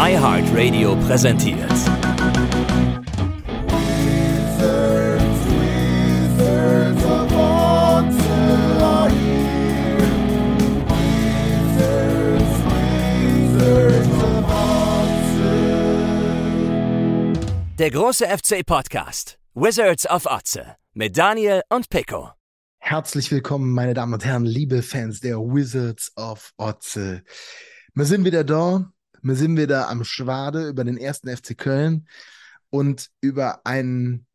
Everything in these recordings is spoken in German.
iHeartRadio präsentiert. Der große FC Podcast. Wizards of Otze. Mit Daniel und Pico. Herzlich willkommen, meine Damen und Herren, liebe Fans der Wizards of Otze. Wir sind wieder da. Wir sind wieder am Schwade über den ersten FC Köln und über ein,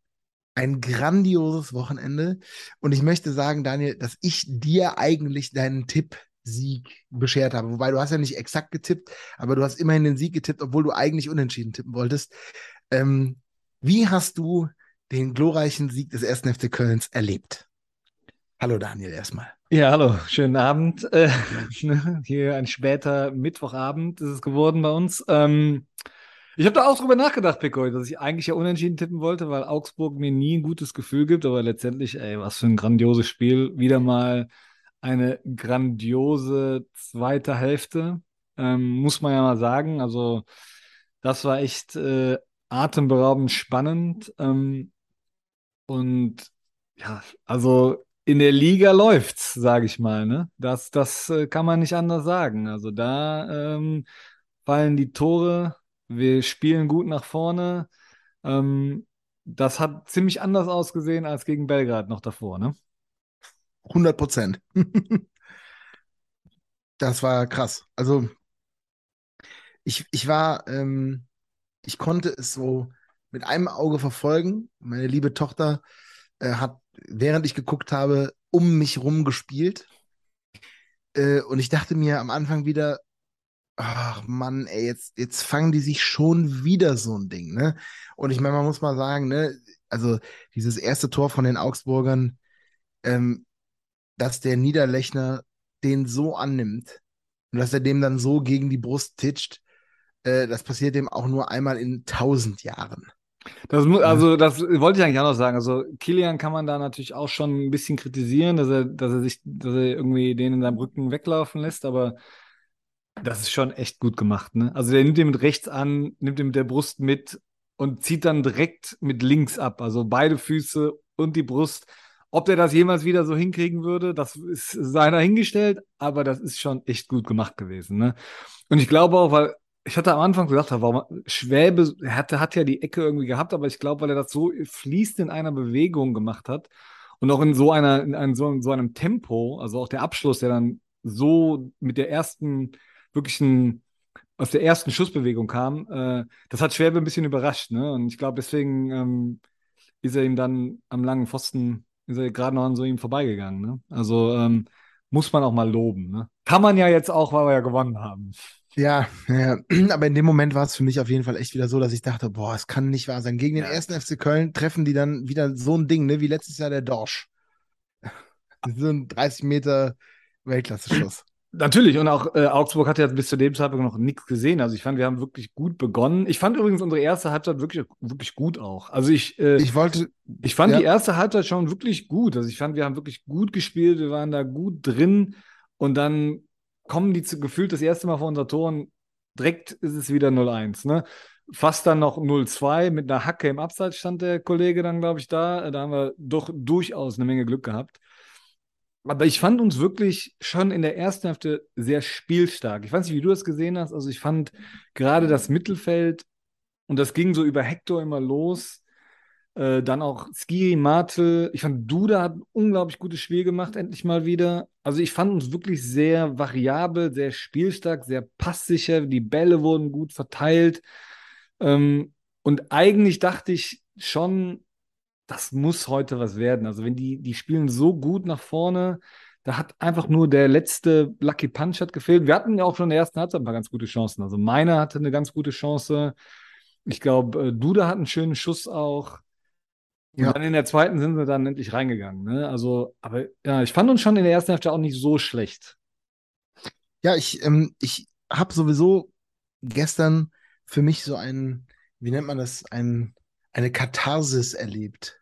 ein grandioses Wochenende. Und ich möchte sagen, Daniel, dass ich dir eigentlich deinen Tipp Sieg beschert habe. Wobei du hast ja nicht exakt getippt, aber du hast immerhin den Sieg getippt, obwohl du eigentlich unentschieden tippen wolltest. Ähm, wie hast du den glorreichen Sieg des ersten FC Kölns erlebt? Hallo Daniel erstmal. Ja, hallo, schönen Abend. Äh, hier ein später Mittwochabend ist es geworden bei uns. Ähm, ich habe da auch drüber nachgedacht, Pico, dass ich eigentlich ja unentschieden tippen wollte, weil Augsburg mir nie ein gutes Gefühl gibt, aber letztendlich, ey, was für ein grandioses Spiel. Wieder mal eine grandiose zweite Hälfte, ähm, muss man ja mal sagen. Also, das war echt äh, atemberaubend spannend. Ähm, und ja, also in der Liga läuft's, sage ich mal. Ne? Das, das äh, kann man nicht anders sagen. Also da ähm, fallen die Tore, wir spielen gut nach vorne. Ähm, das hat ziemlich anders ausgesehen als gegen Belgrad noch davor, ne? 100 Prozent. das war krass. Also ich, ich war, ähm, ich konnte es so mit einem Auge verfolgen. Meine liebe Tochter äh, hat, während ich geguckt habe, um mich rum gespielt. Äh, und ich dachte mir am Anfang wieder, ach Mann, ey, jetzt, jetzt fangen die sich schon wieder so ein Ding, ne? Und ich meine, man muss mal sagen, ne, also dieses erste Tor von den Augsburgern, ähm, dass der Niederlechner den so annimmt und dass er dem dann so gegen die Brust titscht, äh, das passiert dem auch nur einmal in tausend Jahren. Das muss, also das wollte ich eigentlich auch noch sagen. Also Kilian kann man da natürlich auch schon ein bisschen kritisieren, dass er, dass er sich, dass er irgendwie den in seinem Rücken weglaufen lässt, aber das ist schon echt gut gemacht. Ne? Also der nimmt den mit rechts an, nimmt den mit der Brust mit und zieht dann direkt mit links ab. Also beide Füße und die Brust. Ob der das jemals wieder so hinkriegen würde, das ist seiner hingestellt, aber das ist schon echt gut gemacht gewesen. Ne? Und ich glaube auch, weil ich hatte am Anfang gesagt, warum Schwäbe er hatte, hat ja die Ecke irgendwie gehabt, aber ich glaube, weil er das so fließend in einer Bewegung gemacht hat und auch in so einer, in einem, so, so einem Tempo, also auch der Abschluss, der dann so mit der ersten wirklichen aus der ersten Schussbewegung kam, äh, das hat Schwäbe ein bisschen überrascht, ne? Und ich glaube, deswegen ähm, ist er ihm dann am langen Pfosten, ist er gerade noch an so ihm vorbeigegangen, ne? Also ähm, muss man auch mal loben, ne? Kann man ja jetzt auch, weil wir ja gewonnen haben. Ja, ja, aber in dem Moment war es für mich auf jeden Fall echt wieder so, dass ich dachte, boah, es kann nicht wahr sein. Gegen den ja. ersten FC Köln treffen die dann wieder so ein Ding, ne, wie letztes Jahr der Dorsch. so ein 30 Meter Weltklasse-Schuss. Natürlich, und auch äh, Augsburg hat ja bis zu dem Zeitpunkt noch nichts gesehen. Also ich fand, wir haben wirklich gut begonnen. Ich fand übrigens unsere erste Halbzeit wirklich, wirklich gut auch. Also ich, äh, ich wollte. Ich fand ja. die erste Halbzeit schon wirklich gut. Also ich fand, wir haben wirklich gut gespielt, wir waren da gut drin und dann kommen die zu, gefühlt das erste Mal vor unser Tor und direkt ist es wieder 0-1. Ne? Fast dann noch 0-2 mit einer Hacke im Abseits stand der Kollege dann, glaube ich, da. Da haben wir doch durchaus eine Menge Glück gehabt. Aber ich fand uns wirklich schon in der ersten Hälfte sehr spielstark. Ich weiß nicht, wie du das gesehen hast. Also ich fand gerade das Mittelfeld und das ging so über Hector immer los. Äh, dann auch Skiri, Martel. Ich fand, Duda hat ein unglaublich gutes Spiel gemacht, endlich mal wieder. Also ich fand uns wirklich sehr variabel, sehr spielstark, sehr passsicher. Die Bälle wurden gut verteilt. Ähm, und eigentlich dachte ich schon, das muss heute was werden. Also wenn die, die spielen so gut nach vorne, da hat einfach nur der letzte Lucky Punch hat gefehlt. Wir hatten ja auch schon in der ersten Halbzeit ein paar ganz gute Chancen. Also meiner hatte eine ganz gute Chance. Ich glaube, äh, Duda hat einen schönen Schuss auch. Und ja. dann in der zweiten sind wir dann endlich reingegangen. Ne? Also, aber ja, ich fand uns schon in der ersten Hälfte auch nicht so schlecht. Ja, ich, ähm, ich habe sowieso gestern für mich so ein, wie nennt man das, ein, eine Katharsis erlebt.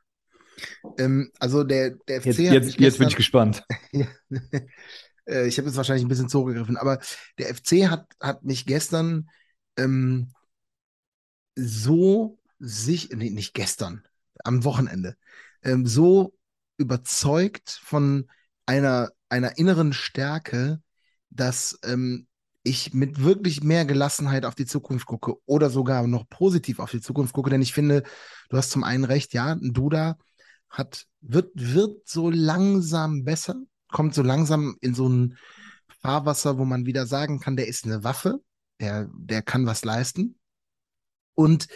Ähm, also der, der FC jetzt, jetzt, gestern, jetzt bin ich gespannt. Äh, ich habe jetzt wahrscheinlich ein bisschen zugegriffen, aber der FC hat, hat mich gestern ähm, so sich, nee, nicht gestern, am Wochenende, ähm, so überzeugt von einer, einer inneren Stärke, dass ähm, ich mit wirklich mehr Gelassenheit auf die Zukunft gucke oder sogar noch positiv auf die Zukunft gucke, denn ich finde, du hast zum einen recht, ja, ein Duda hat, wird, wird so langsam besser, kommt so langsam in so ein Fahrwasser, wo man wieder sagen kann, der ist eine Waffe, der, der kann was leisten. Und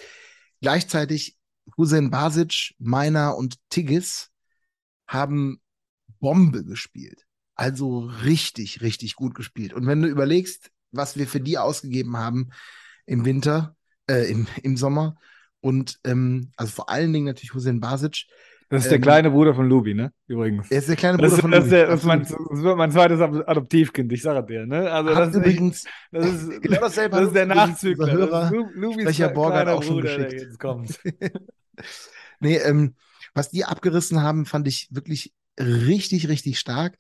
gleichzeitig Hussein Basic, Meiner und Tigges haben Bombe gespielt. Also richtig, richtig gut gespielt. Und wenn du überlegst, was wir für die ausgegeben haben im Winter, äh, im, im Sommer und ähm, also vor allen Dingen natürlich Hussein Basic, das ist der ähm, kleine Bruder von Lubi, ne? Übrigens. Er ist der kleine Bruder das, von das, Lubi. Das, das, mein, das wird mein zweites Adoptivkind, ich sage dir, ne? Also das ist übrigens, das ist, genau dasselbe. Das ist der Nachzügler. Hörer, Lubis Borger auch schon Bruder, geschickt. Der jetzt kommt. nee, ähm, was die abgerissen haben, fand ich wirklich richtig, richtig stark.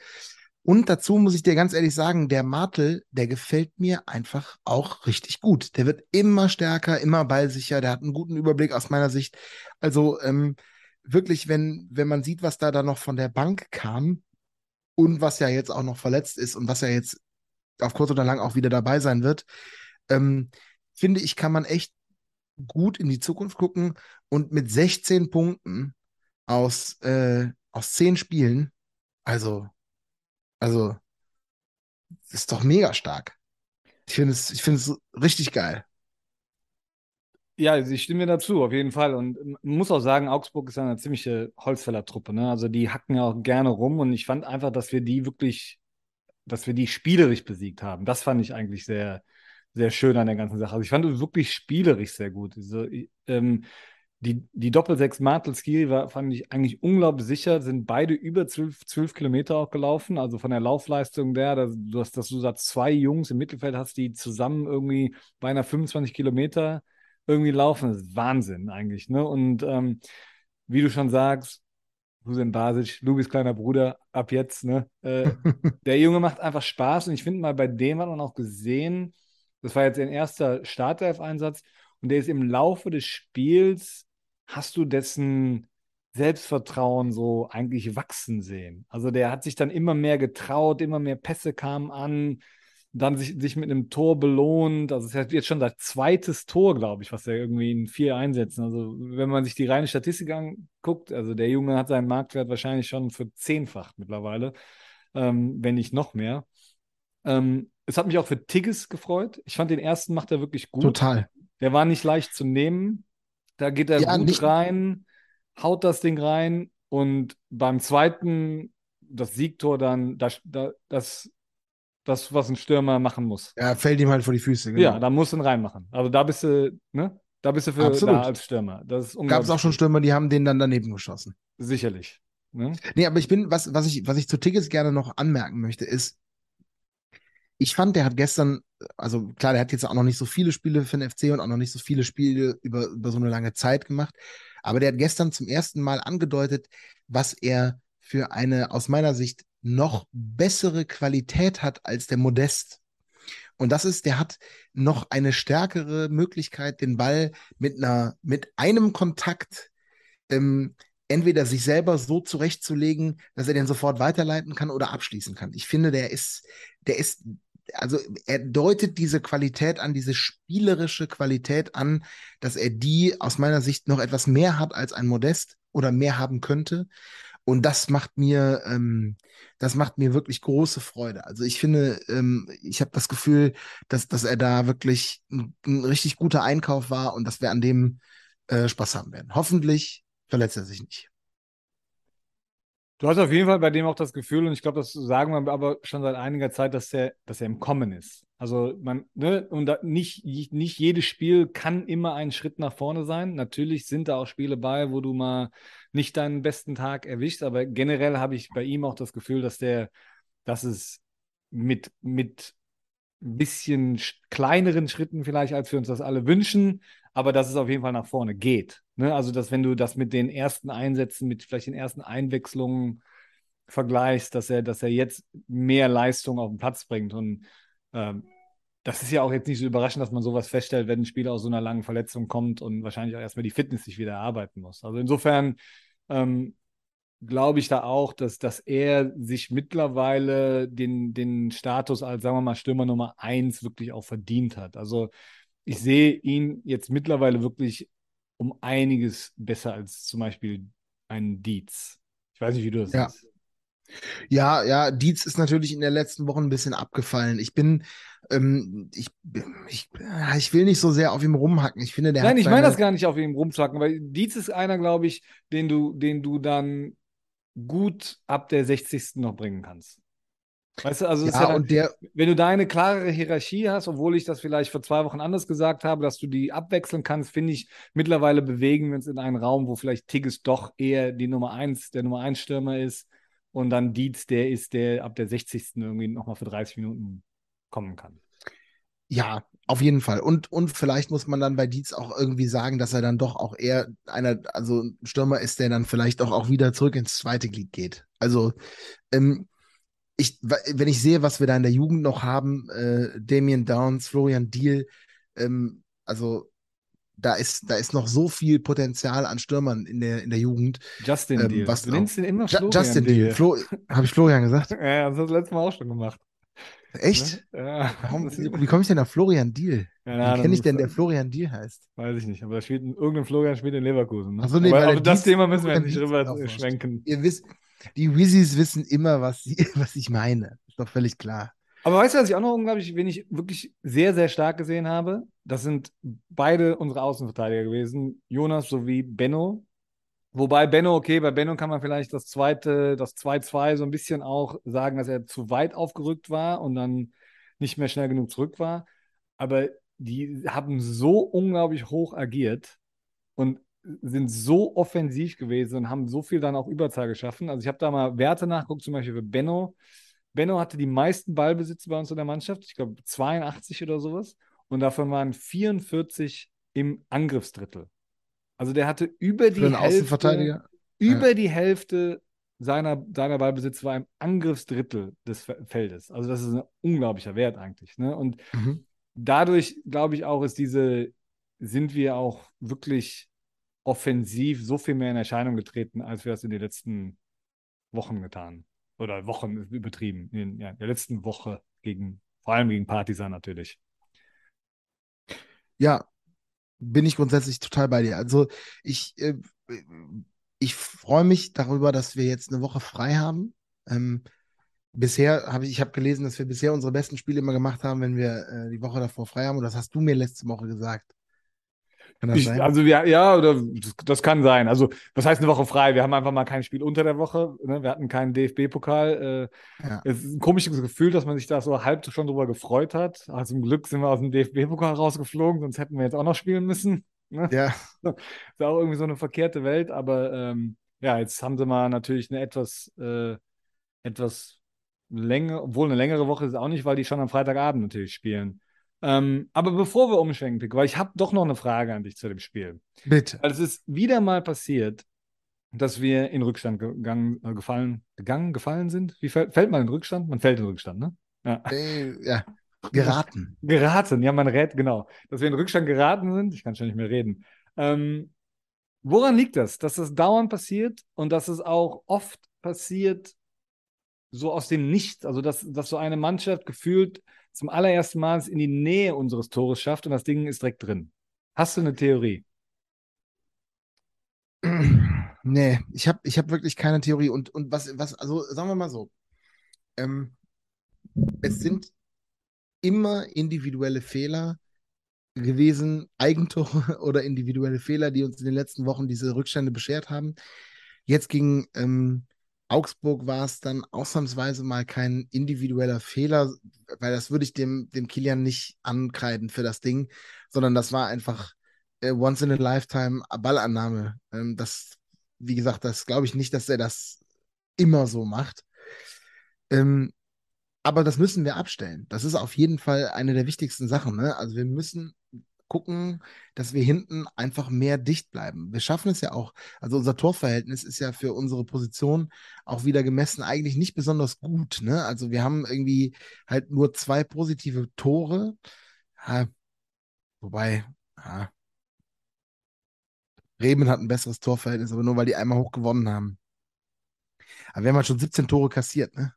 Und dazu muss ich dir ganz ehrlich sagen, der Martel, der gefällt mir einfach auch richtig gut. Der wird immer stärker, immer ballsicher, der hat einen guten Überblick aus meiner Sicht. Also ähm, wirklich, wenn, wenn man sieht, was da dann noch von der Bank kam und was ja jetzt auch noch verletzt ist und was ja jetzt auf kurz oder lang auch wieder dabei sein wird, ähm, finde ich, kann man echt gut in die Zukunft gucken und mit 16 Punkten aus, äh, aus 10 Spielen, also, also, ist doch mega stark. Ich finde es, ich finde es richtig geil. Ja, ich stimme mir dazu, auf jeden Fall. Und man muss auch sagen, Augsburg ist ja eine ziemliche Holzfällertruppe. Ne? Also die hacken ja auch gerne rum und ich fand einfach, dass wir die wirklich, dass wir die spielerisch besiegt haben. Das fand ich eigentlich sehr, sehr schön an der ganzen Sache. Also ich fand es wirklich spielerisch sehr gut. Also, ähm, die, die Doppel-6 Martelski war, fand ich eigentlich unglaublich sicher, sind beide über zwölf, zwölf Kilometer auch gelaufen. Also von der Laufleistung der, dass, du hast, dass du da zwei Jungs im Mittelfeld hast, die zusammen irgendwie beinahe 25 Kilometer irgendwie laufen. Das ist Wahnsinn eigentlich. Ne? Und ähm, wie du schon sagst, Hussein Basic, Lubis kleiner Bruder, ab jetzt, ne? Äh, der Junge macht einfach Spaß und ich finde mal, bei dem hat man auch gesehen, das war jetzt ein erster Startelf-Einsatz und der ist im Laufe des Spiels, hast du dessen Selbstvertrauen so eigentlich wachsen sehen. Also der hat sich dann immer mehr getraut, immer mehr Pässe kamen an, dann sich, sich mit einem Tor belohnt. Also es ist jetzt schon das zweites Tor, glaube ich, was er irgendwie in vier Einsätzen. Also wenn man sich die reine Statistik anguckt, also der Junge hat seinen Marktwert wahrscheinlich schon für zehnfach mittlerweile, ähm, wenn nicht noch mehr. Ähm, es hat mich auch für Tigges gefreut. Ich fand den ersten macht er wirklich gut. Total. Der war nicht leicht zu nehmen. Da geht er ja, gut nicht... rein, haut das Ding rein und beim zweiten, das Siegtor dann, das, das das, was ein Stürmer machen muss. Ja, fällt ihm halt vor die Füße. Genau. Ja, da musst du ihn reinmachen. Also da bist du, ne? Da bist du für Absolut. da als Stürmer. Gab es auch schon Stürmer, die haben den dann daneben geschossen. Sicherlich. Ne? Nee, aber ich bin, was, was ich, was ich zu Tickets gerne noch anmerken möchte, ist, ich fand, der hat gestern, also klar, der hat jetzt auch noch nicht so viele Spiele für den FC und auch noch nicht so viele Spiele über, über so eine lange Zeit gemacht, aber der hat gestern zum ersten Mal angedeutet, was er für eine aus meiner Sicht noch bessere Qualität hat als der Modest. Und das ist, der hat noch eine stärkere Möglichkeit, den Ball mit einer, mit einem Kontakt ähm, entweder sich selber so zurechtzulegen, dass er den sofort weiterleiten kann oder abschließen kann. Ich finde, der ist, der ist, also er deutet diese Qualität an, diese spielerische Qualität an, dass er die aus meiner Sicht noch etwas mehr hat als ein Modest oder mehr haben könnte. Und das macht mir, ähm, das macht mir wirklich große Freude. Also ich finde, ähm, ich habe das Gefühl, dass, dass er da wirklich ein, ein, richtig guter Einkauf war und dass wir an dem äh, Spaß haben werden. Hoffentlich verletzt er sich nicht. Du hast auf jeden Fall bei dem auch das Gefühl, und ich glaube, das sagen wir aber schon seit einiger Zeit, dass er, dass er im Kommen ist. Also man, ne, und nicht, nicht jedes Spiel kann immer ein Schritt nach vorne sein. Natürlich sind da auch Spiele bei, wo du mal nicht deinen besten Tag erwischst, aber generell habe ich bei ihm auch das Gefühl, dass der, dass es mit, mit ein bisschen kleineren Schritten vielleicht, als wir uns das alle wünschen, aber dass es auf jeden Fall nach vorne geht. Ne? Also, dass wenn du das mit den ersten Einsätzen, mit vielleicht den ersten Einwechslungen vergleichst, dass er, dass er jetzt mehr Leistung auf den Platz bringt. Und ähm, das ist ja auch jetzt nicht so überraschend, dass man sowas feststellt, wenn ein Spieler aus so einer langen Verletzung kommt und wahrscheinlich auch erstmal die Fitness sich wieder erarbeiten muss. Also insofern ähm, glaube ich da auch, dass, dass er sich mittlerweile den, den Status als, sagen wir mal, Stürmer Nummer eins wirklich auch verdient hat. Also ich sehe ihn jetzt mittlerweile wirklich um einiges besser als zum Beispiel ein Dietz. Ich weiß nicht, wie du das ja. siehst. Ja, ja, Dietz ist natürlich in der letzten Woche ein bisschen abgefallen. Ich bin, ähm, ich, ich, ich will nicht so sehr auf ihm rumhacken. Ich finde, der Nein, ich meine das gar nicht auf ihm rumzuhacken, weil Dietz ist einer, glaube ich, den du, den du dann gut ab der 60. noch bringen kannst. Weißt du, also Ja, ja dann, der, wenn du da eine klarere Hierarchie hast, obwohl ich das vielleicht vor zwei Wochen anders gesagt habe, dass du die abwechseln kannst, finde ich, mittlerweile bewegen wir uns in einen Raum, wo vielleicht Tigges doch eher die Nummer eins, der Nummer eins Stürmer ist und dann Dietz, der ist, der ab der 60. irgendwie nochmal für 30 Minuten kommen kann. Ja, auf jeden Fall. Und, und vielleicht muss man dann bei Dietz auch irgendwie sagen, dass er dann doch auch eher einer, also ein Stürmer ist, der dann vielleicht auch, auch wieder zurück ins zweite Glied geht. Also, ähm, ich, wenn ich sehe, was wir da in der Jugend noch haben, äh, Damien Downs, Florian Diel, ähm, also da ist, da ist noch so viel Potenzial an Stürmern in der, in der Jugend. Justin Ähm, Deal. was Du nennst ihn immer Ju Florian Justin Deal. Flo, habe ich Florian gesagt? Ja, das hast du letztes Mal auch schon gemacht. Echt? Ne? Ja. Warum, wie komme ich denn auf Florian Deal? Keine Wie kenne ich denn, der Florian Deal heißt? Weiß ich nicht, aber spielt ein- irgendein Florian spielt in Leverkusen. Ne? Ach so, nee, aber auf das Thema müssen wir nicht rüber schwenken. Ihr wisst, die Wizzys wissen immer, was, sie, was ich meine. Ist doch völlig klar. Aber weißt du, was ich auch noch unglaublich, wen ich wirklich sehr, sehr stark gesehen habe? Das sind beide unsere Außenverteidiger gewesen, Jonas sowie Benno. Wobei Benno, okay, bei Benno kann man vielleicht das zweite, das 2-2 so ein bisschen auch sagen, dass er zu weit aufgerückt war und dann nicht mehr schnell genug zurück war. Aber die haben so unglaublich hoch agiert und sind so offensiv gewesen und haben so viel dann auch Überzahl geschaffen. Also ich habe da mal Werte nachgeguckt, zum Beispiel für Benno. Benno hatte die meisten Ballbesitze bei uns in der Mannschaft, ich glaube 82 oder sowas. Und davon waren 44 im Angriffsdrittel. Also der hatte über die Hälfte, Außenverteidiger. über die Hälfte seiner, seiner Ballbesitz war im Angriffsdrittel des Fe- Feldes. Also das ist ein unglaublicher Wert eigentlich. Ne? Und Mhm. dadurch, glaube ich auch, ist diese, sind wir auch wirklich offensiv so viel mehr in Erscheinung getreten, als wir das in den letzten Wochen getan. Oder Wochen übertrieben. In ja, der letzten Woche gegen, vor allem gegen Partisan natürlich. Ja, bin ich grundsätzlich total bei dir. Also ich, äh, ich freue mich darüber, dass wir jetzt eine Woche frei haben. Ähm, bisher habe ich, ich habe gelesen, dass wir bisher unsere besten Spiele immer gemacht haben, wenn wir äh, die Woche davor frei haben. Und das hast du mir letzte Woche gesagt. Kann das Ich, sein? also ja, ja, oder das, das kann sein. Also, was heißt eine Woche frei? Wir haben einfach mal kein Spiel unter der Woche. Ne? Wir hatten keinen DFB-Pokal. Äh, Ja. Es ist ein komisches Gefühl, dass man sich da so halb schon drüber gefreut hat. Also zum Glück sind wir aus dem DFB-Pokal rausgeflogen, sonst hätten wir jetzt auch noch spielen müssen. Ne? Ja, Ist auch irgendwie so eine verkehrte Welt, aber ähm, ja, jetzt haben sie mal natürlich eine etwas, äh, etwas länger, obwohl eine längere Woche ist es auch nicht, weil die schon am Freitagabend natürlich spielen. Ähm, aber bevor wir umschwenken, Pick, weil ich habe doch noch eine Frage an dich zu dem Spiel. bitte. Weil es ist wieder mal passiert, dass wir in Rückstand gegangen, äh, gefallen, gegangen, gefallen sind. Wie fällt, fällt man in Rückstand? Man fällt in Rückstand, ne? Ja. Äh, ja, geraten. Geraten, ja, man rät, genau. Dass wir in Rückstand geraten sind, ich kann schon nicht mehr reden. Ähm, woran liegt das? Dass das dauernd passiert und dass es auch oft passiert, so aus dem Nichts, also dass, dass so eine Mannschaft gefühlt zum allerersten Mal es in die Nähe unseres Tores schafft und das Ding ist direkt drin. Hast du eine Theorie? Nee, ich habe ich hab wirklich keine Theorie. Und, und was, was, also sagen wir mal so, ähm, es sind immer individuelle Fehler gewesen, Eigentore oder individuelle Fehler, die uns in den letzten Wochen diese Rückstände beschert haben. Jetzt gegen ähm, Augsburg war es dann ausnahmsweise mal kein individueller Fehler, weil das würde ich dem, dem Kilian nicht ankreiden für das Ding, sondern das war einfach äh, once in a lifetime Ballannahme. Ähm, das, wie gesagt, das glaube ich nicht, dass er das immer so macht. Ähm, aber das müssen wir abstellen. Das ist auf jeden Fall eine der wichtigsten Sachen. Ne? Also wir müssen gucken, dass wir hinten einfach mehr dicht bleiben. Wir schaffen es ja auch. Also unser Torverhältnis ist ja für unsere Position auch wieder gemessen eigentlich nicht besonders gut. Ne? Also wir haben irgendwie halt nur zwei positive Tore. Ja, wobei, ja. Bremen hat ein besseres Torverhältnis, aber nur weil die einmal hoch gewonnen haben. Aber wir haben halt schon 17 Tore kassiert, ne?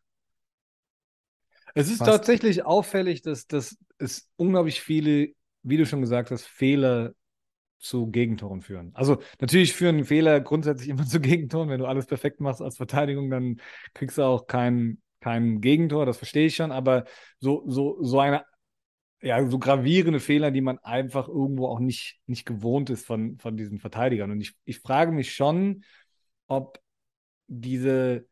Es ist Fast. tatsächlich auffällig, dass, dass es unglaublich viele, wie du schon gesagt hast, Fehler zu Gegentoren führen. Also natürlich führen Fehler grundsätzlich immer zu Gegentoren. Wenn du alles perfekt machst als Verteidigung, dann kriegst du auch kein, kein Gegentor, das verstehe ich schon, aber so, so, so eine, ja, so gravierende Fehler, die man einfach irgendwo auch nicht, nicht gewohnt ist von, von diesen Verteidigern. Und ich, ich frage mich schon, ob diese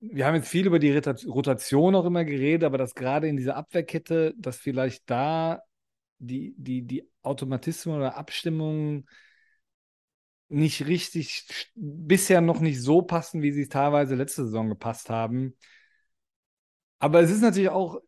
wir haben jetzt viel über die Rotation auch immer geredet, aber dass gerade in dieser Abwehrkette, dass vielleicht da die, die, die Automatismen oder Abstimmungen nicht richtig, bisher noch nicht so passen, wie sie teilweise letzte Saison gepasst haben. Aber es ist natürlich auch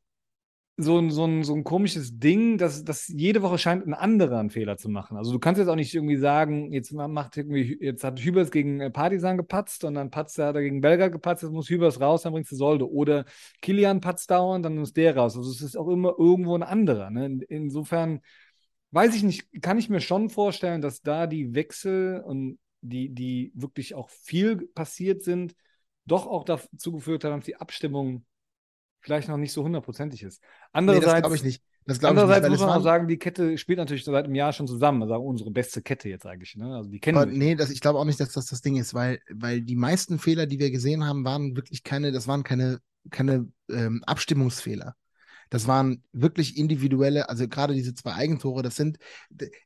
so ein, so ein, so ein komisches Ding, dass, dass jede Woche scheint ein anderer einen Fehler zu machen. Also du kannst jetzt auch nicht irgendwie sagen, jetzt macht irgendwie, jetzt hat Hübers gegen äh, Partisan gepatzt und dann patzt er, hat er gegen Belgrad gepatzt, jetzt muss Hübers raus, dann bringst du Solde. Oder Kilian patzt dauernd, dann muss der raus. Also es ist auch immer irgendwo ein anderer. Ne? Insofern weiß ich nicht, kann ich mir schon vorstellen, dass da die Wechsel und die, die wirklich auch viel passiert sind, doch auch dazu geführt haben, dass die Abstimmung vielleicht noch nicht so hundertprozentig ist. Andererseits, nee, das glaube ich nicht. Das andererseits ich nicht, muss man auch sagen, die Kette spielt natürlich seit einem Jahr schon zusammen. Also unsere beste Kette jetzt eigentlich. Ne? Also die kennen Aber nee, das, ich glaube auch nicht, dass das das Ding ist, weil, weil die meisten Fehler, die wir gesehen haben, waren wirklich keine, das waren keine, keine ähm, Abstimmungsfehler. Das waren wirklich individuelle, also gerade diese zwei Eigentore, das sind,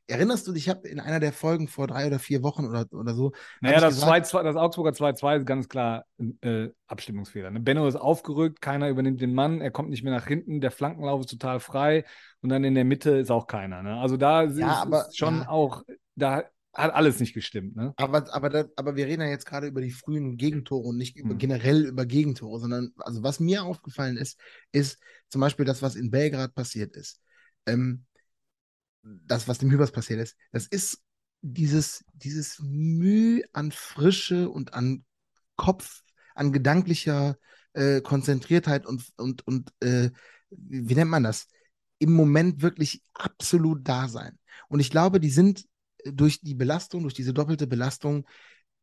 erinnerst du dich, ich habe in einer der Folgen vor drei oder vier Wochen oder, oder so. Naja, das, gesagt, 2, das Augsburger 2-2 ist ganz klar äh, Abstimmungsfehler. Ne? Benno ist aufgerückt, keiner übernimmt den Mann, er kommt nicht mehr nach hinten, der Flankenlauf ist total frei und dann in der Mitte ist auch keiner. Ne? Also da ja, ist, aber, ist schon ja. auch, da hat alles nicht gestimmt, ne? Aber, aber, das, aber wir reden ja jetzt gerade über die frühen Gegentore und nicht über, hm. generell über Gegentore, sondern also was mir aufgefallen ist, ist zum Beispiel das, was in Belgrad passiert ist. Ähm, das, was dem Hübers passiert ist, das ist dieses, dieses Mühe an Frische und an Kopf, an gedanklicher äh, Konzentriertheit und, und, und äh, wie nennt man das? Im Moment wirklich absolut da sein. Und ich glaube, die sind durch die Belastung, durch diese doppelte Belastung,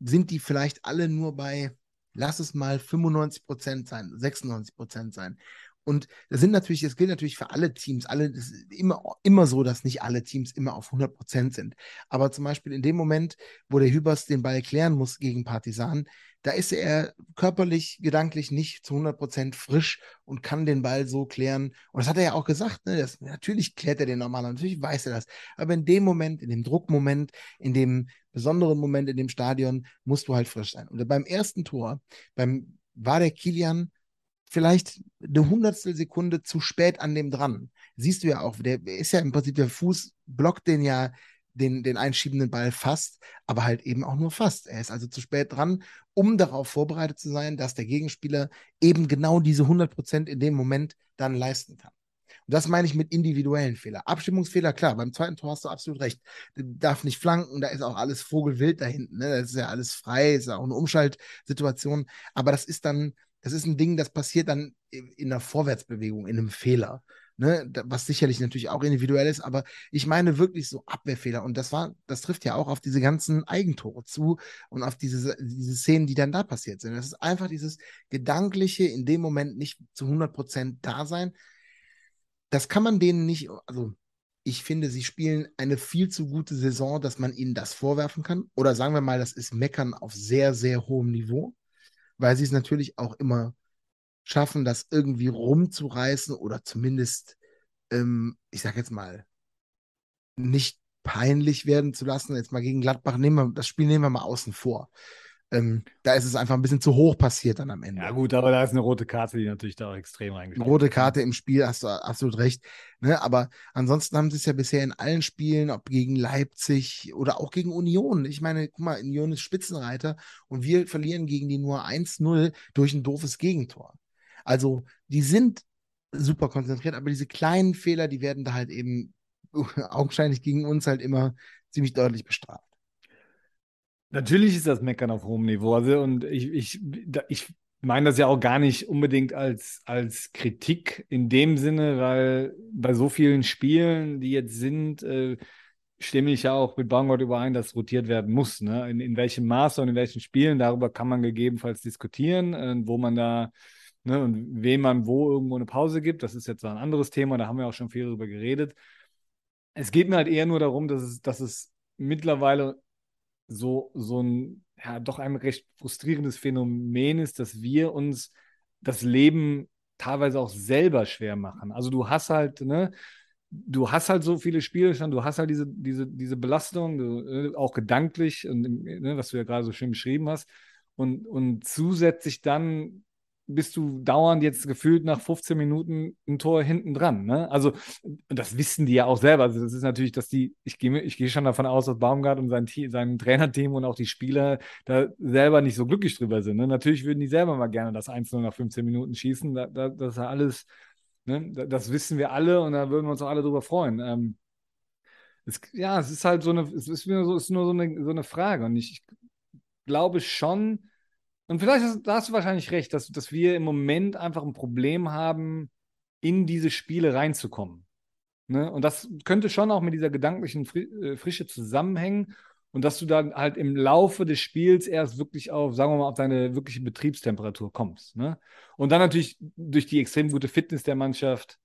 sind die vielleicht alle nur bei, lass es mal 95 Prozent sein, 96 Prozent sein. Und das sind natürlich, das gilt natürlich für alle Teams, alle, das ist immer, immer so, dass nicht alle Teams immer auf 100 Prozent sind. Aber zum Beispiel in dem Moment, wo der Hübers den Ball klären muss gegen Partisan, da ist er körperlich, gedanklich nicht zu 100 Prozent frisch und kann den Ball so klären. Und das hat er ja auch gesagt, ne? das, natürlich klärt er den normal, natürlich weiß er das. Aber in dem Moment, in dem Druckmoment, in dem besonderen Moment in dem Stadion, musst du halt frisch sein. Und beim ersten Tor, beim, war der Kilian vielleicht eine Hundertstel Sekunde zu spät an dem dran. Siehst du ja auch, der ist ja im Prinzip, der Fuß blockt den ja den, den einschiebenden Ball fast, aber halt eben auch nur fast. Er ist also zu spät dran, um darauf vorbereitet zu sein, dass der Gegenspieler eben genau diese 100 Prozent in dem Moment dann leisten kann. Und das meine ich mit individuellen Fehlern. Abstimmungsfehler, klar, beim zweiten Tor hast du absolut recht. Der darf nicht flanken, da ist auch alles vogelwild da hinten. Ne? Das ist ja alles frei, ist ja auch eine Umschaltsituation. Aber das ist dann, das ist ein Ding, das passiert dann in einer Vorwärtsbewegung, in einem Fehler. Ne, was sicherlich natürlich auch individuell ist, aber ich meine wirklich so Abwehrfehler. Und das war, das trifft ja auch auf diese ganzen Eigentore zu und auf diese, diese Szenen, die dann da passiert sind. Das ist einfach dieses gedankliche, in dem Moment nicht zu 100 Prozent da sein. Das kann man denen nicht, also ich finde, sie spielen eine viel zu gute Saison, dass man ihnen das vorwerfen kann. Oder sagen wir mal, das ist Meckern auf sehr, sehr hohem Niveau weil sie es natürlich auch immer schaffen, das irgendwie rumzureißen oder zumindest, ähm, ich sag jetzt mal, nicht peinlich werden zu lassen. Jetzt mal gegen Gladbach nehmen wir, das Spiel nehmen wir mal außen vor. Ähm, da ist es einfach ein bisschen zu hoch passiert dann am Ende. Ja, gut, aber da ist eine rote Karte, die natürlich da auch extrem reingespielt Eine rote Karte im Spiel, hast du absolut recht. Ne? Aber ansonsten haben sie es ja bisher in allen Spielen, ob gegen Leipzig oder auch gegen Union. Ich meine, guck mal, Union ist Spitzenreiter und wir verlieren gegen die nur 1-0 durch ein doofes Gegentor. Also, die sind super konzentriert, aber diese kleinen Fehler, die werden da halt eben augenscheinlich gegen uns halt immer ziemlich deutlich bestraft. Natürlich ist das Meckern auf hohem Niveau. Also, und ich, ich, ich meine das ja auch gar nicht unbedingt als, als Kritik in dem Sinne, weil bei so vielen Spielen, die jetzt sind, äh, stimme ich ja auch mit Baumgart überein, dass rotiert werden muss. Ne? In, in welchem Maße und in welchen Spielen, darüber kann man gegebenenfalls diskutieren, äh, wo man da ne, und wem man wo irgendwo eine Pause gibt. Das ist jetzt ein anderes Thema, da haben wir auch schon viel darüber geredet. Es geht mir halt eher nur darum, dass es, dass es mittlerweile so, so ein, ja, doch ein recht frustrierendes Phänomen ist, dass wir uns das Leben teilweise auch selber schwer machen. Also du hast halt, ne, du hast halt so viele Spiele schon, du hast halt diese, diese, diese Belastung, äh, auch gedanklich, und, ne, was du ja gerade so schön beschrieben hast. Und, und zusätzlich dann bist du dauernd jetzt gefühlt nach 15 Minuten ein Tor hinten dran. Ne? Also, das wissen die ja auch selber. Also, das ist natürlich, dass die, ich gehe ich geh schon davon aus, dass Baumgart und sein, sein Trainerteam und auch die Spieler da selber nicht so glücklich drüber sind. Ne? Natürlich würden die selber mal gerne das 1 nach 15 Minuten schießen. Da, da, das ist ja alles, ne? das wissen wir alle und da würden wir uns auch alle drüber freuen. Ähm, es, ja, es ist halt so eine, es ist nur so, ist nur so eine, so eine Frage. Und ich, ich glaube schon, und vielleicht hast, da hast du wahrscheinlich recht, dass, dass wir im Moment einfach ein Problem haben, in diese Spiele reinzukommen. Ne? Und das könnte schon auch mit dieser gedanklichen äh, Frische zusammenhängen. Und dass du dann halt im Laufe des Spiels erst wirklich auf, sagen wir mal, auf deine wirkliche Betriebstemperatur kommst. Ne? Und dann natürlich durch die extrem gute Fitness der Mannschaft,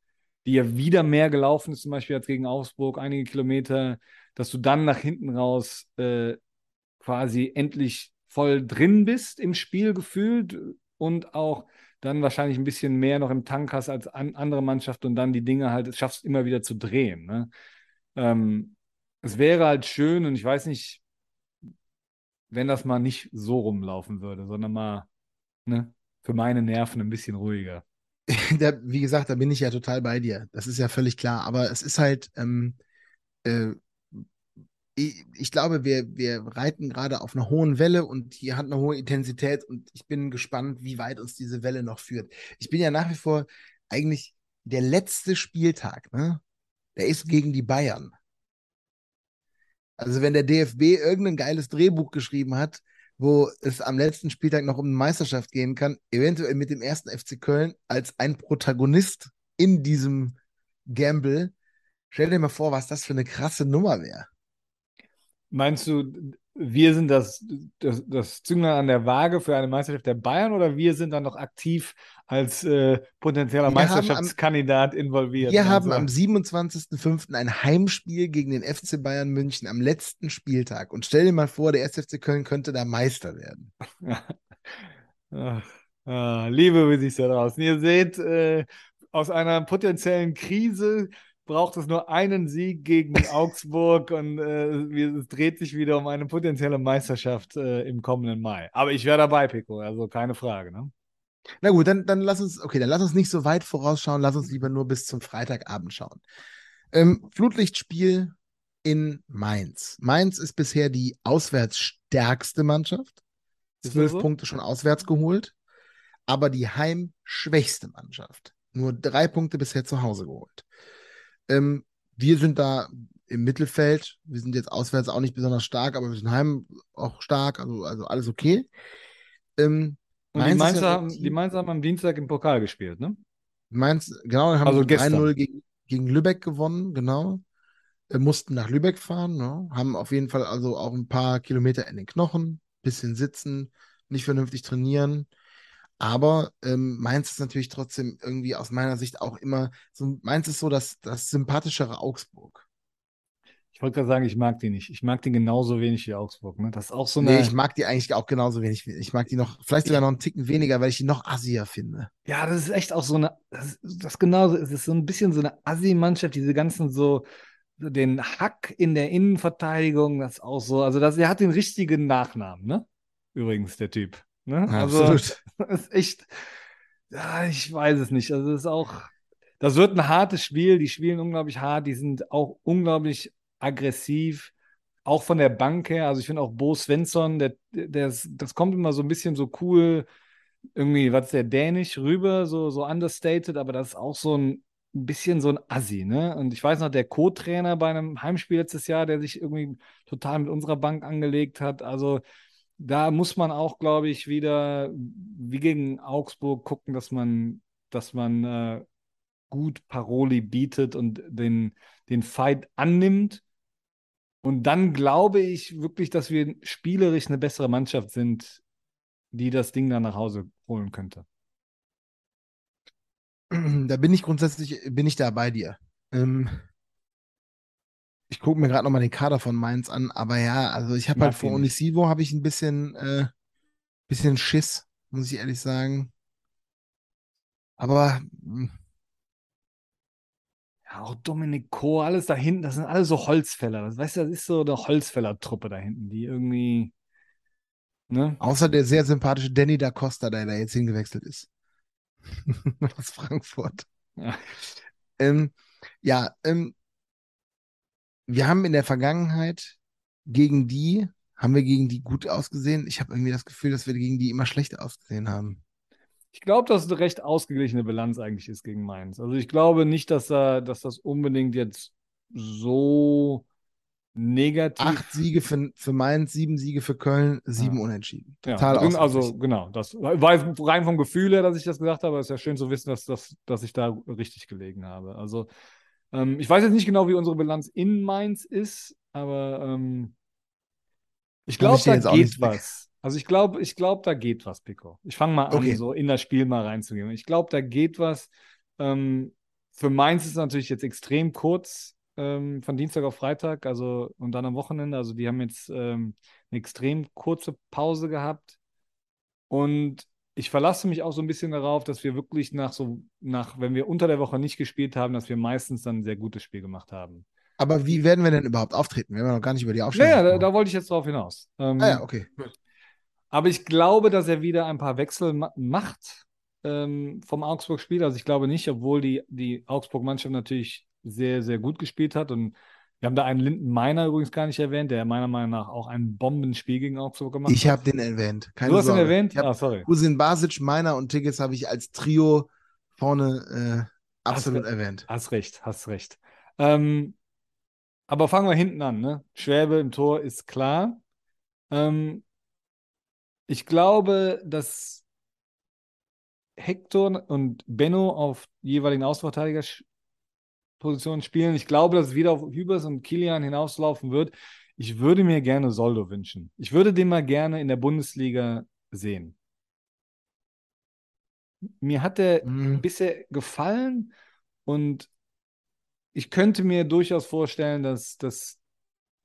die ja wieder mehr gelaufen ist, zum Beispiel als gegen Augsburg, einige Kilometer, dass du dann nach hinten raus äh, quasi endlich voll drin bist im Spiel gefühlt und auch dann wahrscheinlich ein bisschen mehr noch im Tank hast als an, andere Mannschaften und dann die Dinge halt schaffst immer wieder zu drehen. Ne? Ähm, es wäre halt schön und ich weiß nicht, wenn das mal nicht so rumlaufen würde, sondern mal ne, für meine Nerven ein bisschen ruhiger. Da, wie gesagt, da bin ich ja total bei dir. Das ist ja völlig klar. Aber es ist halt, ähm, äh, ich, ich glaube, wir, wir reiten gerade auf einer hohen Welle und hier hat eine hohe Intensität und ich bin gespannt, wie weit uns diese Welle noch führt. Ich bin ja nach wie vor eigentlich der letzte Spieltag, ne? Der ist gegen die Bayern. Also wenn der DFB irgendein geiles Drehbuch geschrieben hat, wo es am letzten Spieltag noch um eine Meisterschaft gehen kann, eventuell mit dem ersten FC Köln als ein Protagonist in diesem Gamble. Stell dir mal vor, was das für eine krasse Nummer wäre. Meinst du, wir sind das, das, das Zünglein an der Waage für eine Meisterschaft der Bayern oder wir sind dann noch aktiv als äh, potenzieller wir Meisterschaftskandidat am, involviert? Wir haben am 27.05. ein Heimspiel gegen den FC Bayern München am letzten Spieltag. Und stell dir mal vor, der SFC Köln könnte da Meister werden. Ach, ah, Liebe, da draußen. Ihr seht, äh, aus einer potenziellen Krise braucht es nur einen Sieg gegen Augsburg und äh, es dreht sich wieder um eine potenzielle Meisterschaft äh, im kommenden Mai. Aber ich wäre dabei, Pico, also keine Frage. Ne? Na gut, dann, dann lass uns, okay, dann lass uns nicht so weit vorausschauen, lass uns lieber nur bis zum Freitagabend schauen. Ähm, Flutlichtspiel in Mainz. Mainz ist bisher die auswärtsstärkste Mannschaft. Zwölf so? Punkte schon auswärts geholt, aber die heimschwächste Mannschaft. Nur drei Punkte bisher zu Hause geholt. Ähm, wir sind da im Mittelfeld. Wir sind jetzt auswärts auch nicht besonders stark, aber wir sind heim auch stark, also, also alles okay. Ähm, Und die Mainzer, ja haben, die Mainzer haben am Dienstag im Pokal gespielt, ne? Mainz, genau, haben also 3-0 gegen, gegen Lübeck gewonnen, genau. Wir äh, mussten nach Lübeck fahren, ne? haben auf jeden Fall also auch ein paar Kilometer in den Knochen, bisschen sitzen, nicht vernünftig trainieren. Aber ähm, Mainz ist natürlich trotzdem irgendwie aus meiner Sicht auch immer so, Mainz ist so das, das sympathischere Augsburg. Ich wollte gerade sagen, ich mag die nicht. Ich mag die genauso wenig wie Augsburg. Ne? Das ist auch so eine. Nee, ich mag die eigentlich auch genauso wenig. Ich mag die noch, vielleicht sogar noch einen Ticken weniger, weil ich die noch assier finde. Ja, das ist echt auch so eine, das, das genauso, es ist so ein bisschen so eine Assi-Mannschaft, diese ganzen so, den Hack in der Innenverteidigung, das ist auch so, also das, er hat den richtigen Nachnamen, ne? Übrigens, der Typ. Ne? Also, Absolut. Das ist echt, ja, ich weiß es nicht. Also, es ist auch, das wird ein hartes Spiel. Die spielen unglaublich hart. Die sind auch unglaublich aggressiv. Auch von der Bank her. Also, ich finde auch Bo Svensson, der, der, das kommt immer so ein bisschen so cool, irgendwie, was ist der, dänisch rüber, so, so understated, aber das ist auch so ein ein bisschen so ein Assi, ne? Und ich weiß noch, der Co-Trainer bei einem Heimspiel letztes Jahr, der sich irgendwie total mit unserer Bank angelegt hat. Also da muss man auch, glaube ich, wieder wie gegen Augsburg gucken, dass man, dass man äh, gut Paroli bietet und den, den Fight annimmt. Und dann glaube ich wirklich, dass wir spielerisch eine bessere Mannschaft sind, die das Ding dann nach Hause holen könnte. Da bin ich grundsätzlich, bin ich da bei dir. Ähm, ich gucke mir gerade nochmal den Kader von Mainz an, aber ja, also ich habe halt vor Unisivo habe ich ein bisschen, äh, bisschen Schiss, muss ich ehrlich sagen. Aber hm. ja, auch Dominik Koh, alles da hinten, das sind alle so Holzfäller. Das weißt du, das ist so eine Holzfäller-Truppe da hinten, die irgendwie. Ne? Außer der sehr sympathische Danny da Costa, der da jetzt hingewechselt ist. Aus Frankfurt. Ja, Ähm, ja, ähm, wir haben in der Vergangenheit gegen die, haben wir gegen die gut ausgesehen? Ich habe irgendwie das Gefühl, dass wir gegen die immer schlecht ausgesehen haben. Ich glaube, dass es eine recht ausgeglichene Bilanz eigentlich ist gegen Mainz. Also ich glaube nicht, dass, da, dass das unbedingt jetzt so negativ. Acht Siege für, für Mainz, sieben Siege für Köln, sieben Ja. Unentschieden. Ja, Total bin- also ausgeglichen. genau, das war rein vom Gefühl her, dass ich das gesagt habe, aber es ist ja schön zu wissen, dass, dass, dass ich da richtig gelegen habe. Also ähm, ich weiß jetzt nicht genau, wie unsere Bilanz in Mainz ist, aber ähm, ich glaube, da geht nicht weg- was. Also ich glaube, ich glaube, da geht was, Pico. Ich fange mal an, Okay. so in das Spiel mal reinzugehen. Ich glaube, da geht was. Ähm, für Mainz ist es natürlich jetzt extrem kurz ähm, von Dienstag auf Freitag, also und dann am Wochenende. Also die haben jetzt ähm, eine extrem kurze Pause gehabt. Und ich verlasse mich auch so ein bisschen darauf, dass wir wirklich nach so, nach, wenn wir unter der Woche nicht gespielt haben, dass wir meistens dann ein sehr gutes Spiel gemacht haben. Aber wie werden wir denn überhaupt auftreten? Wir haben ja noch gar nicht über die Aufstellung Naja, da, da wollte ich jetzt drauf hinaus. Ähm, Ah ja, okay. Aber ich glaube, dass er wieder ein paar Wechsel ma macht ähm, vom Augsburg-Spiel. Also ich glaube nicht, obwohl die, die Augsburg-Mannschaft natürlich sehr, sehr gut gespielt hat. Und wir haben da einen Linden Meiner übrigens gar nicht erwähnt, der meiner Meinung nach auch ein Bombenspiel gegen Augsburg gemacht Ich hat. habe den erwähnt. Keine Du hast ihn Sorge. erwähnt? Ich hab Ah, sorry. Usin Basic, Meiner und Tigges habe ich als Trio vorne äh, absolut Hast erwähnt. Hast recht, hast recht. Ähm, aber fangen wir hinten an. Ne? Schwäbe im Tor ist klar. Ähm, ich glaube, dass Hector und Benno auf jeweiligen Außenverteidigerpositionen spielen. Ich glaube, dass es wieder auf Hübers und Kilian hinauslaufen wird. Ich würde mir gerne Soldo wünschen. Ich würde den mal gerne in der Bundesliga sehen. Mir hat der Mhm. bisher gefallen und ich könnte mir durchaus vorstellen, dass, dass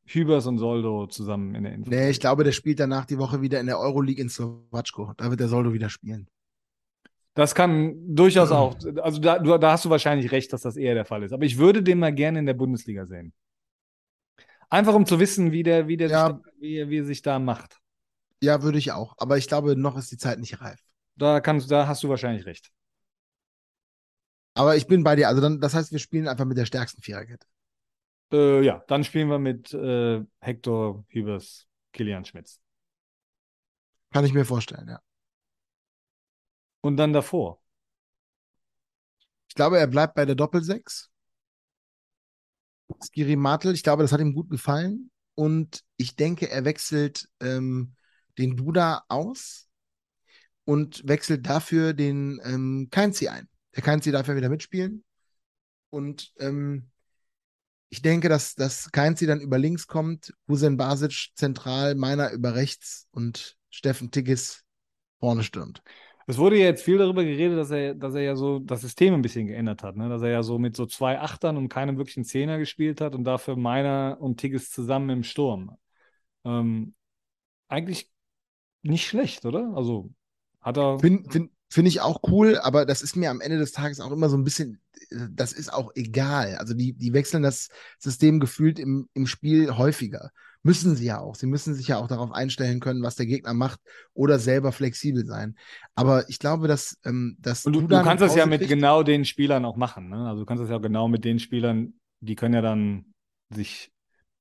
Hübers und Soldo zusammen in der Info. Nee, ich glaube, der spielt danach die Woche wieder in der Euroleague in Slowatschko. Da wird der Soldo wieder spielen. Das kann durchaus auch, also da, da hast du wahrscheinlich recht, dass das eher der Fall ist. Aber ich würde den mal gerne in der Bundesliga sehen. Einfach um zu wissen, wie der, wie der Ja. sich, da, wie, wie er sich da macht. Ja, würde ich auch. Aber ich glaube, noch ist die Zeit nicht reif. Da kannst, da hast du wahrscheinlich recht. Aber ich bin bei dir. Also dann, das heißt, wir spielen einfach mit der stärksten Viererkette. Äh, ja, dann spielen wir mit äh, Hector Hübers, Kilian Schmitz. Kann ich mir vorstellen, ja. Und dann davor. Ich glaube, er bleibt bei der Doppelsechs. Skiri Martel, ich glaube, das hat ihm gut gefallen. Und ich denke, er wechselt ähm, den Duda aus und wechselt dafür den ähm, Keinzi ein. Der Keinzi darf ja wieder mitspielen. Und ähm, ich denke, dass, dass Keinzi dann über links kommt, Hussein Basic zentral, Meiner über rechts und Steffen Tigges vorne stürmt. Es wurde ja jetzt viel darüber geredet, dass er, dass er ja so das System ein bisschen geändert hat, ne? Dass er ja so mit so zwei Achtern und keinem wirklichen Zehner gespielt hat und dafür Meiner und Tigges zusammen im Sturm. Ähm, eigentlich nicht schlecht, oder? Also hat er. Finde find, find ich auch cool, aber das ist mir am Ende des Tages auch immer so ein bisschen, äh, das ist auch egal. Also die, die wechseln das System gefühlt im, im Spiel häufiger. Müssen sie ja auch. Sie müssen sich ja auch darauf einstellen können, was der Gegner macht oder selber flexibel sein. Aber ich glaube, dass, ähm, dass Und du, du dann kannst das ja mit genau den Spielern auch machen, ne? Also du kannst das ja genau mit den Spielern, die können ja dann sich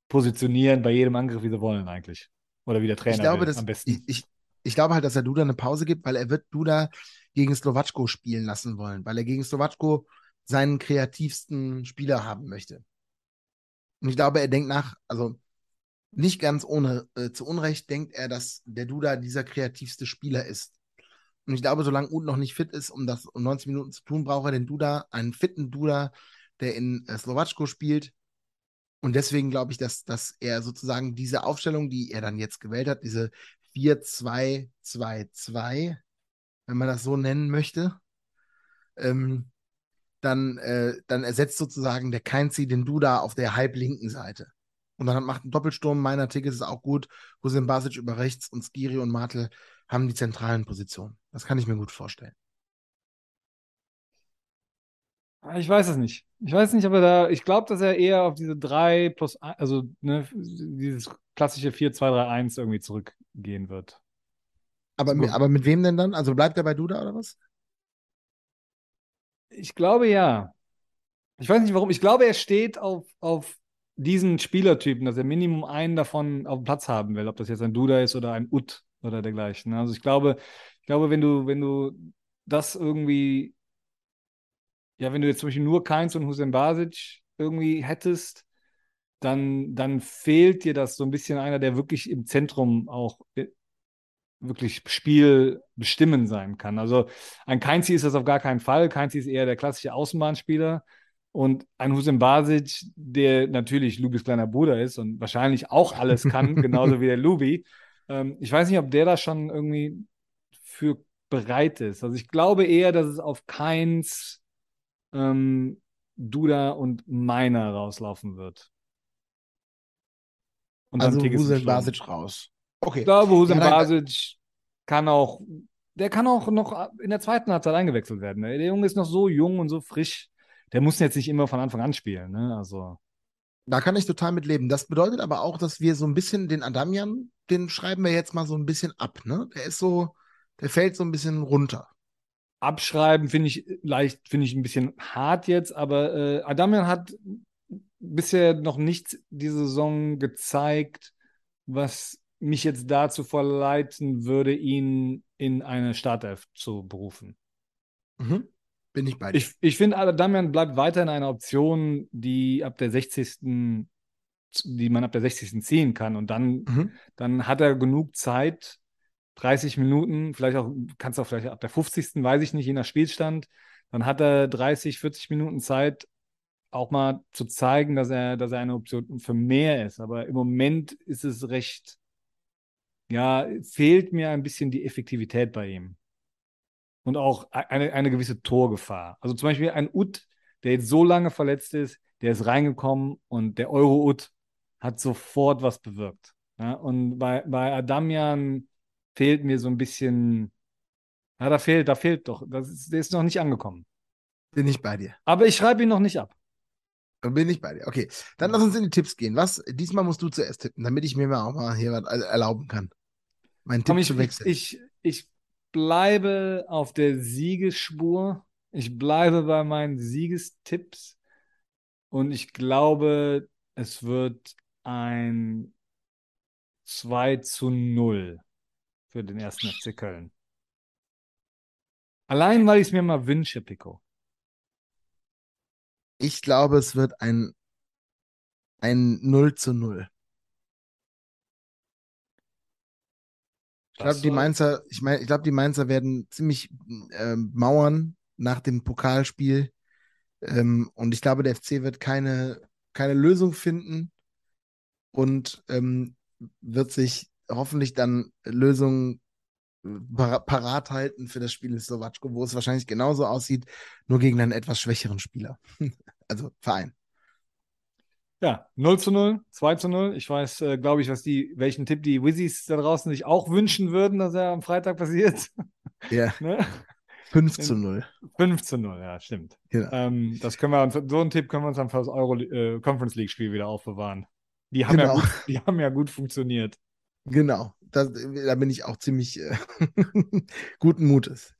positionieren bei jedem Angriff, wie sie wollen eigentlich. Oder wie der Trainer Ich glaube, will, dass, am besten. ich, ich, ich glaube halt, dass er Duda eine Pause gibt, weil er wird Duda gegen Slowatschko spielen lassen wollen, weil er gegen Slowatschko seinen kreativsten Spieler haben möchte. Und ich glaube, er denkt nach, also nicht ganz ohne äh, zu Unrecht denkt er, dass der Duda dieser kreativste Spieler ist. Und ich glaube, solange Ud noch nicht fit ist, um das um 90 Minuten zu tun, braucht er den Duda, einen fitten Duda, der in äh, Slowatschko spielt. Und deswegen glaube ich, dass, dass er sozusagen diese Aufstellung, die er dann jetzt gewählt hat, diese 4-2-2-2, wenn man das so nennen möchte, ähm, dann, äh, dann ersetzt sozusagen der Keinzi den Duda auf der halblinken Seite. Und dann macht ein Doppelsturm. Meiner Ticket ist auch gut. Hussein Basic über rechts und Skiri und Martel haben die zentralen Positionen. Das kann ich mir gut vorstellen. Ich weiß es nicht. Ich weiß nicht, aber da, ich glaube, dass er eher auf diese 3 plus, 1, also ne, dieses klassische 4-2-3-1 irgendwie zurückgehen wird. Aber, mit, aber mit wem denn dann? Also bleibt er bei Duda oder was? Ich glaube ja. Ich weiß nicht warum. Ich glaube, er steht auf, auf diesen Spielertypen, dass er Minimum einen davon auf dem Platz haben will, ob das jetzt ein Duda ist oder ein Ut oder dergleichen. Also ich glaube, ich glaube, wenn du, wenn du das irgendwie, ja, wenn du jetzt zum Beispiel nur Keins und Hussein Basic irgendwie hättest, dann, dann fehlt dir das so ein bisschen einer, der wirklich im Zentrum auch äh, wirklich Spiel bestimmen sein kann. Also ein Keinzi ist das auf gar keinen Fall. Keinzi ist eher der klassische Außenbahnspieler. Und ein Hussein Basic, der natürlich Lubis kleiner Bruder ist und wahrscheinlich auch alles kann, genauso wie der Lubi. Ähm, ich weiß nicht, ob der da schon irgendwie für bereit ist. Also ich glaube eher, dass es auf keins ähm, Duda und meiner rauslaufen wird. Und also Hussein Basic raus. Okay. Ich glaube, Hussein ja, Basic kann auch, der kann auch noch in der zweiten Halbzeit eingewechselt werden. Der Junge ist noch so jung und so frisch der muss jetzt nicht immer von Anfang an spielen, ne? Also. Da kann ich total mit leben. Das bedeutet aber auch, dass wir so ein bisschen den Adamian, den schreiben wir jetzt mal so ein bisschen ab, ne? Der ist so, der fällt so ein bisschen runter. Abschreiben finde ich leicht, finde ich ein bisschen hart jetzt, aber äh, Adamian hat bisher noch nicht die Saison gezeigt, was mich jetzt dazu verleiten würde, ihn in eine Startelf zu berufen. Mhm. Bin ich bei dir. Ich, ich finde, Damian bleibt weiterhin eine Option, die ab der 60. die man ab der 60. ziehen kann. Und dann, mhm. dann hat er genug Zeit, 30 Minuten, vielleicht auch, kannst du auch vielleicht ab der 50. weiß ich nicht, je nach Spielstand. Dann hat er 30, 40 Minuten Zeit, auch mal zu zeigen, dass er, dass er eine Option für mehr ist. Aber im Moment ist es recht, ja, fehlt mir ein bisschen die Effektivität bei ihm und auch eine, eine gewisse Torgefahr. Also zum Beispiel ein Ut, der jetzt so lange verletzt ist, der ist reingekommen und der Euro-Ut hat sofort was bewirkt. Ja, und bei, bei Adamian fehlt mir so ein bisschen, ja, da fehlt, da fehlt doch, das ist, der ist noch nicht angekommen. Bin ich bei dir. Aber ich schreibe ihn noch nicht ab. Bin ich bei dir. Okay, dann lass uns in die Tipps gehen. Was, diesmal musst du zuerst tippen, damit ich mir mal auch mal hier was erlauben kann. Mein Tipp ich, zu wechseln. Ich, ich bleibe auf der Siegesspur. Ich bleibe bei meinen Siegestipps. Und ich glaube, es wird ein 2 zu 0 für den ersten FC Köln. Allein, weil ich es mir mal wünsche, Pico. Ich glaube, es wird ein, ein 0 zu 0. Ich glaube, die Mainzer, ich meine, ich glaube, die Mainzer werden ziemlich äh, mauern nach dem Pokalspiel. Ähm, und ich glaube, der FC wird keine, keine Lösung finden und ähm, wird sich hoffentlich dann Lösungen äh, parat halten für das Spiel in Slowatschko, wo es wahrscheinlich genauso aussieht, nur gegen einen etwas schwächeren Spieler. also Verein. Ja, 0 zu 0, 2 zu 0. Ich weiß, äh, glaube ich, was die, welchen Tipp die Wizzies da draußen sich auch wünschen würden, dass er am Freitag passiert. Ja. ne? 5 zu 0. 5 zu 0, ja, stimmt. Genau. Ähm, das können wir uns, so einen Tipp können wir uns dann für das Euro äh, Conference League Spiel wieder aufbewahren. Die haben, genau. ja, gut, die haben ja gut funktioniert. Genau, das, da bin ich auch ziemlich äh, guten Mutes.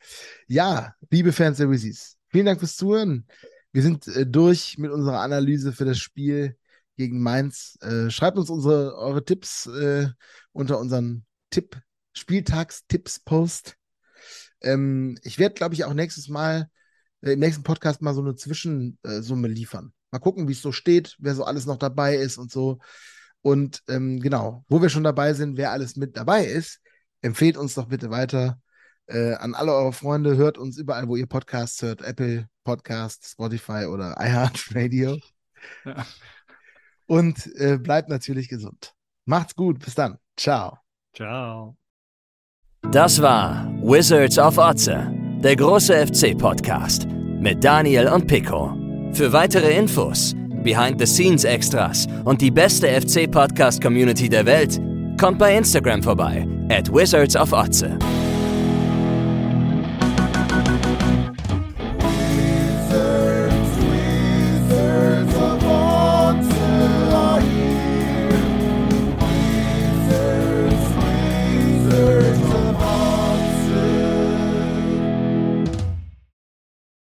Ja, liebe Fans der Wizzies, vielen Dank fürs Zuhören. Wir sind äh, durch mit unserer Analyse für das Spiel gegen Mainz. Äh, schreibt uns unsere, eure Tipps äh, unter unseren Tipp, Spieltagstipps-Post. Ähm, ich werde, glaube ich, auch nächstes Mal äh, im nächsten Podcast mal so eine Zwischensumme liefern. Mal gucken, wie es so steht, wer so alles noch dabei ist und so. Und ähm, genau, wo wir schon dabei sind, wer alles mit dabei ist, empfehlt uns doch bitte weiter äh, an alle eure Freunde. Hört uns überall, wo ihr Podcasts hört. Apple Podcast, Spotify oder iHeartRadio. Ja. Und äh, bleibt natürlich gesund. Macht's gut. Bis dann. Ciao. Ciao. Das war Wizards of Otze, der große FC-Podcast mit Daniel und Pico. Für weitere Infos, Behind-the-Scenes-Extras und die beste FC-Podcast-Community der Welt, kommt bei Instagram vorbei, at Wizards of Otze.